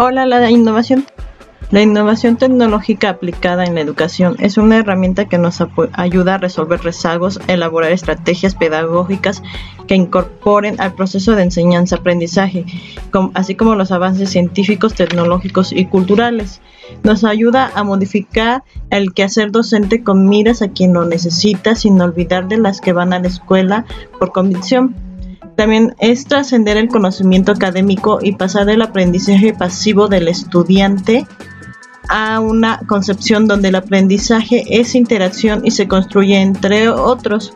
Hola, la innovación. La innovación tecnológica aplicada en la educación es una herramienta que nos ayuda a resolver rezagos, elaborar estrategias pedagógicas que incorporen al proceso de enseñanza-aprendizaje, así como los avances científicos, tecnológicos y culturales. Nos ayuda a modificar el quehacer docente con miras a quien lo necesita, sin olvidar de las que van a la escuela por convicción también es trascender el conocimiento académico y pasar del aprendizaje pasivo del estudiante a una concepción donde el aprendizaje es interacción y se construye entre otros.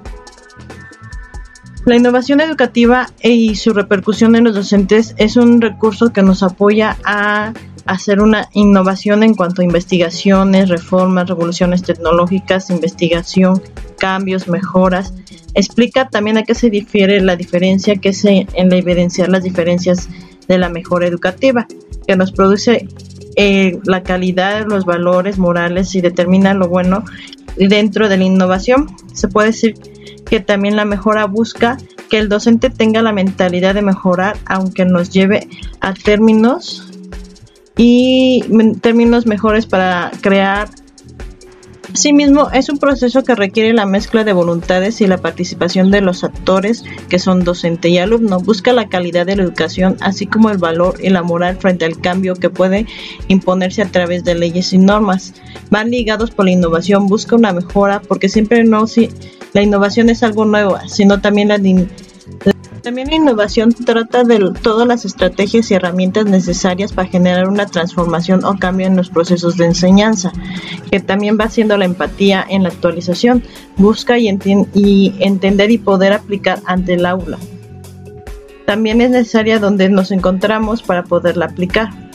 La innovación educativa y su repercusión en los docentes es un recurso que nos apoya a hacer una innovación en cuanto a investigaciones, reformas, revoluciones tecnológicas, investigación, cambios, mejoras. Explica también a qué se difiere la diferencia que es en la evidenciar las diferencias de la mejora educativa, que nos produce eh, la calidad, los valores morales y determina lo bueno dentro de la innovación. Se puede decir que también la mejora busca que el docente tenga la mentalidad de mejorar, aunque nos lleve a términos y términos mejores para crear Asimismo, es un proceso que requiere la mezcla de voluntades y la participación de los actores que son docente y alumno. Busca la calidad de la educación, así como el valor y la moral frente al cambio que puede imponerse a través de leyes y normas. Van ligados por la innovación, busca una mejora, porque siempre no si la innovación es algo nuevo, sino también la, también la innovación trata de todas las estrategias y herramientas necesarias para generar una transformación o cambio en los procesos de enseñanza, que también va siendo la empatía en la actualización, busca y, y entender y poder aplicar ante el aula. También es necesaria donde nos encontramos para poderla aplicar.